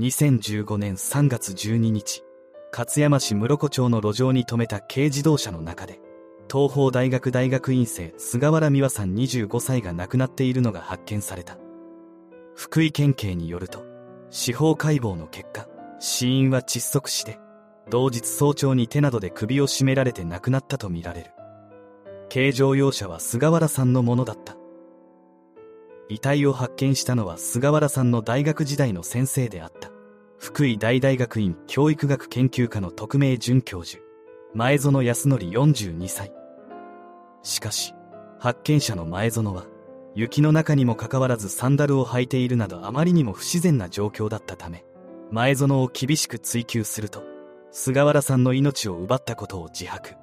2015年3月12日、勝山市室子町の路上に停めた軽自動車の中で、東邦大学大学院生菅原美和さん25歳が亡くなっているのが発見された。福井県警によると、司法解剖の結果、死因は窒息死で、同日早朝に手などで首を絞められて亡くなったとみられる。軽乗用車は菅原さんのものだった。遺体を発見したのは菅原さんの大学時代の先生であった。福井大大学院教育学研究科の特命准教授、前園康則42歳。しかし、発見者の前園は、雪の中にもかかわらずサンダルを履いているなどあまりにも不自然な状況だったため、前園を厳しく追及すると、菅原さんの命を奪ったことを自白。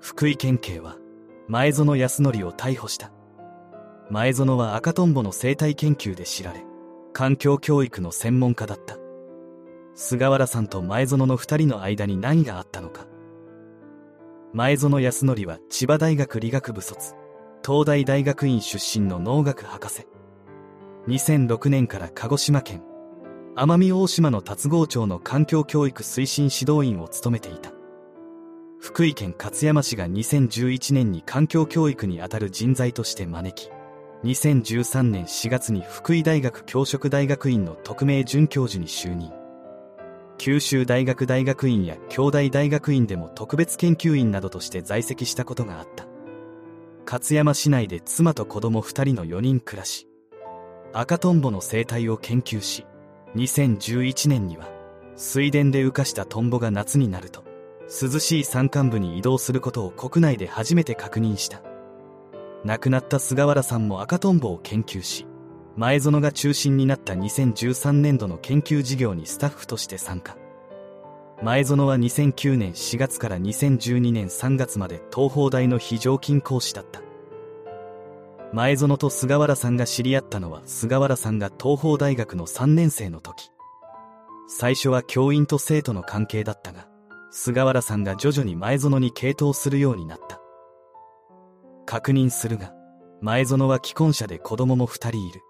福井県警は、前園康則を逮捕した。前園は赤とんぼの生態研究で知られ、環境教育の専門家だった。菅原さんと前園の二人の間に何があったのか。前園康則は千葉大学理学部卒、東大大学院出身の農学博士。2006年から鹿児島県、奄美大島の達郷町の環境教育推進指導員を務めていた。福井県勝山市が2011年に環境教育にあたる人材として招き、2013年4月に福井大学教職大学院の特命准教授に就任。九州大学大学院や京大大学院でも特別研究員などとして在籍したことがあった。勝山市内で妻と子供2人の4人暮らし、赤トンボの生態を研究し、2011年には水田で浮かしたトンボが夏になると、涼しい山間部に移動することを国内で初めて確認した。亡くなった菅原さんも赤トンボを研究し、前園が中心になった2013年度の研究事業にスタッフとして参加。前園は2009年4月から2012年3月まで東邦大の非常勤講師だった。前園と菅原さんが知り合ったのは菅原さんが東邦大学の3年生の時。最初は教員と生徒の関係だったが、菅原さんが徐々に前園に傾倒するようになった。確認するが、前園は既婚者で子供も二人いる。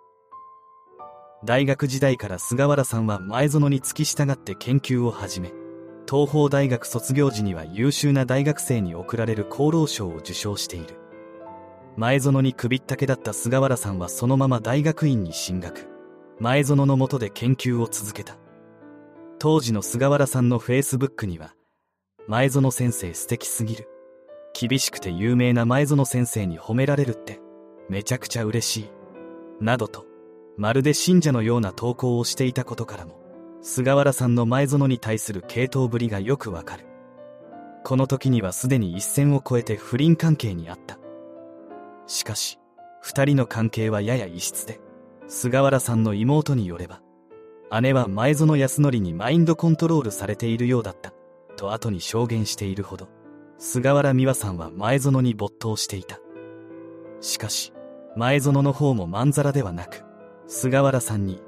大学時代から菅原さんは前園に付き従って研究を始め、東邦大学卒業時には優秀な大学生に贈られる功労賞を受賞している。前園に首ったけだった菅原さんはそのまま大学院に進学。前園の下で研究を続けた。当時の菅原さんのフェイスブックには、前園先生素敵すぎる。厳しくて有名な前園先生に褒められるって、めちゃくちゃ嬉しい。などと、まるで信者のような投稿をしていたことからも、菅原さんの前園に対する系統ぶりがよくわかる。この時にはすでに一線を越えて不倫関係にあった。しかし、二人の関係はやや異質で、菅原さんの妹によれば、姉は前園康則にマインドコントロールされているようだった、と後に証言しているほど。菅原美和さんは前園に没頭していた。しかし、前園の方もまんざらではなく、菅原さんに、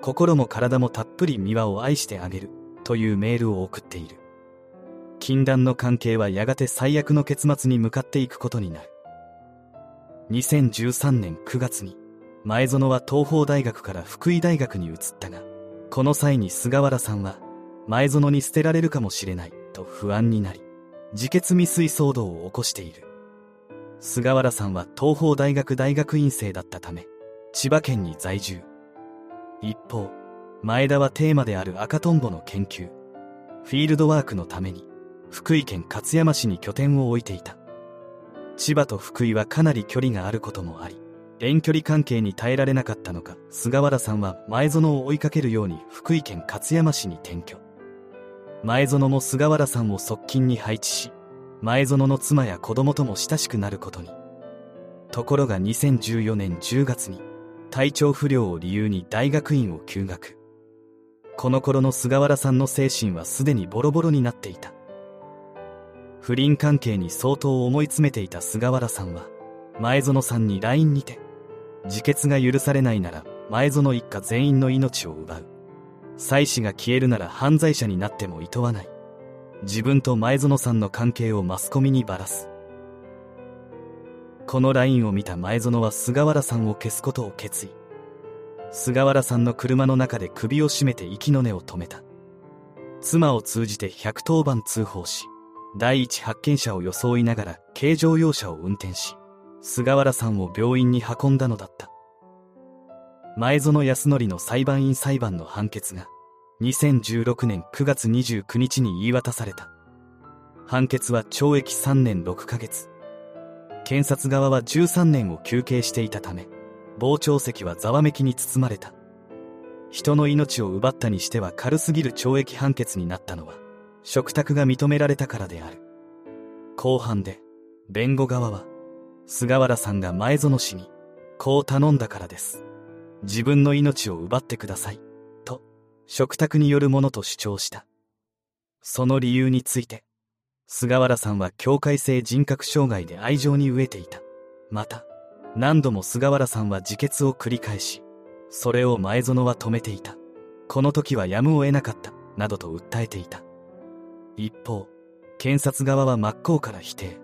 心も体もたっぷり美和を愛してあげる、というメールを送っている。禁断の関係はやがて最悪の結末に向かっていくことになる。2013年9月に、前園は東邦大学から福井大学に移ったが、この際に菅原さんは、前園に捨てられるかもしれない、と不安になり、自決未遂騒動を起こしている。菅原さんは東邦大学大学院生だったため、千葉県に在住。一方、前田はテーマである赤トンボの研究、フィールドワークのために、福井県勝山市に拠点を置いていた。千葉と福井はかなり距離があることもあり、遠距離関係に耐えられなかったのか、菅原さんは前園を追いかけるように福井県勝山市に転居。前園も菅原さんを側近に配置し、前園の妻や子供とも親しくなることに。ところが2014年10月に、体調不良を理由に大学院を休学。この頃の菅原さんの精神はすでにボロボロになっていた。不倫関係に相当思い詰めていた菅原さんは、前園さんに LINE にて、自決が許されないなら前園一家全員の命を奪う。妻子が消えるなら犯罪者になっても厭わない。自分と前園さんの関係をマスコミにばらす。この LINE を見た前園は菅原さんを消すことを決意。菅原さんの車の中で首を絞めて息の根を止めた。妻を通じて110番通報し第一発見者を装いながら軽乗用車を運転し菅原さんを病院に運んだのだった。前園康則の裁判員裁判の判決が2016年9月29日に言い渡された。判決は懲役3年6ヶ月。検察側は13年を求刑していたため傍聴席はざわめきに包まれた。人の命を奪ったにしては軽すぎる懲役判決になったのは嘱託が認められたからである。後半で弁護側は菅原さんが前園氏にこう頼んだからです。自分の命を奪ってくださいと嘱託によるものと主張した。その理由について菅原さんは境界性人格障害で愛情に飢えていた。また何度も菅原さんは自決を繰り返しそれを前園は止めていた。この時はやむを得なかったなどと訴えていた。一方検察側は真っ向から否定。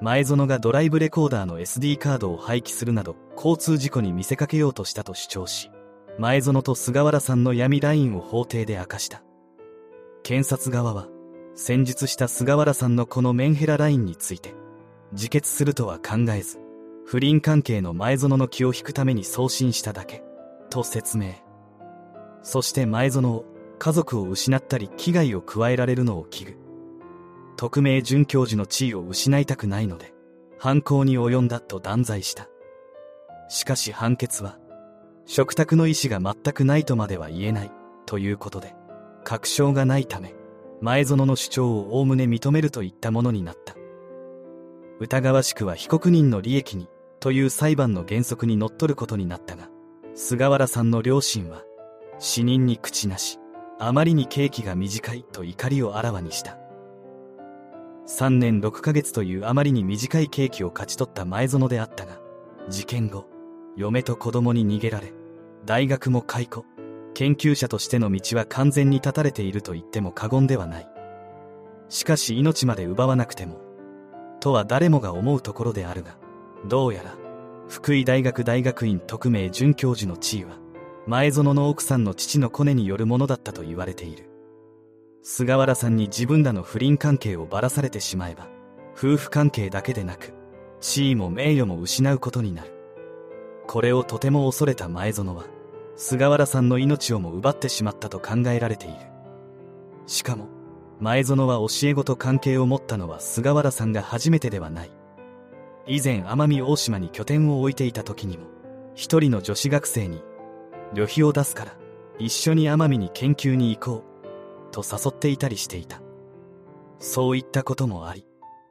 前園がドライブレコーダーの SD カードを廃棄するなど交通事故に見せかけようとしたと主張し前園と菅原さんの闇ラインを法廷で明かした。検察側は戦術した菅原さんのこのメンヘララインについて自決するとは考えず不倫関係の前園の気を引くために送信しただけと説明。そして前園を家族を失ったり危害を加えられるのを危惧。匿名准教授の地位を失いたくないので犯行に及んだと断罪した。しかし判決は嘱託の意思が全くないとまでは言えないということで確証がないため前園の主張をおおむね認めるといったものになった。疑わしくは被告人の利益にという裁判の原則にのっとることになったが菅原さんの両親は死人に口なしあまりに刑期が短いと怒りをあらわにした。3年6ヶ月というあまりに短い刑期を勝ち取った前園であったが事件後嫁と子供に逃げられ大学も解雇。研究者としての道は完全に断たれていると言っても過言ではない。しかし命まで奪わなくてもとは誰もが思うところであるがどうやら福井大学大学院特命准教授の地位は前園の奥さんの父のコネによるものだったと言われている。菅原さんに自分らの不倫関係をばらされてしまえば夫婦関係だけでなく地位も名誉も失うことになる。これをとても恐れた前園は菅原さんの命をも奪ってしまったと考えられている。しかも前園は教え子と関係を持ったのは菅原さんが初めてではない。以前奄美大島に拠点を置いていた時にも一人の女子学生に旅費を出すから一緒に奄美に研究に行こうと誘っていたりしていた。そういったこともあり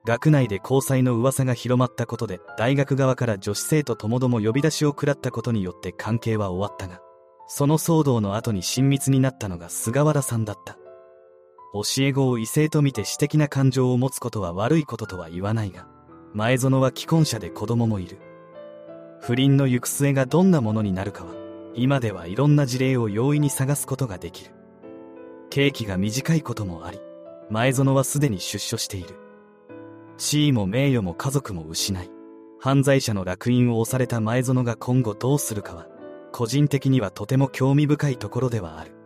学内で交際の噂が広まったことで大学側から女子生徒ともども呼び出しを食らったことによって関係は終わったがその騒動の後に親密になったのが菅原さんだった。教え子を異性と見て私的な感情を持つことは悪いこととは言わないが前園は既婚者で子供もいる。不倫の行く末がどんなものになるかは今ではいろんな事例を容易に探すことができる。刑期が短いこともあり前園はすでに出所している。地位も名誉も家族も失い犯罪者の烙印を押された前園が今後どうするかは個人的にはとても興味深いところではある。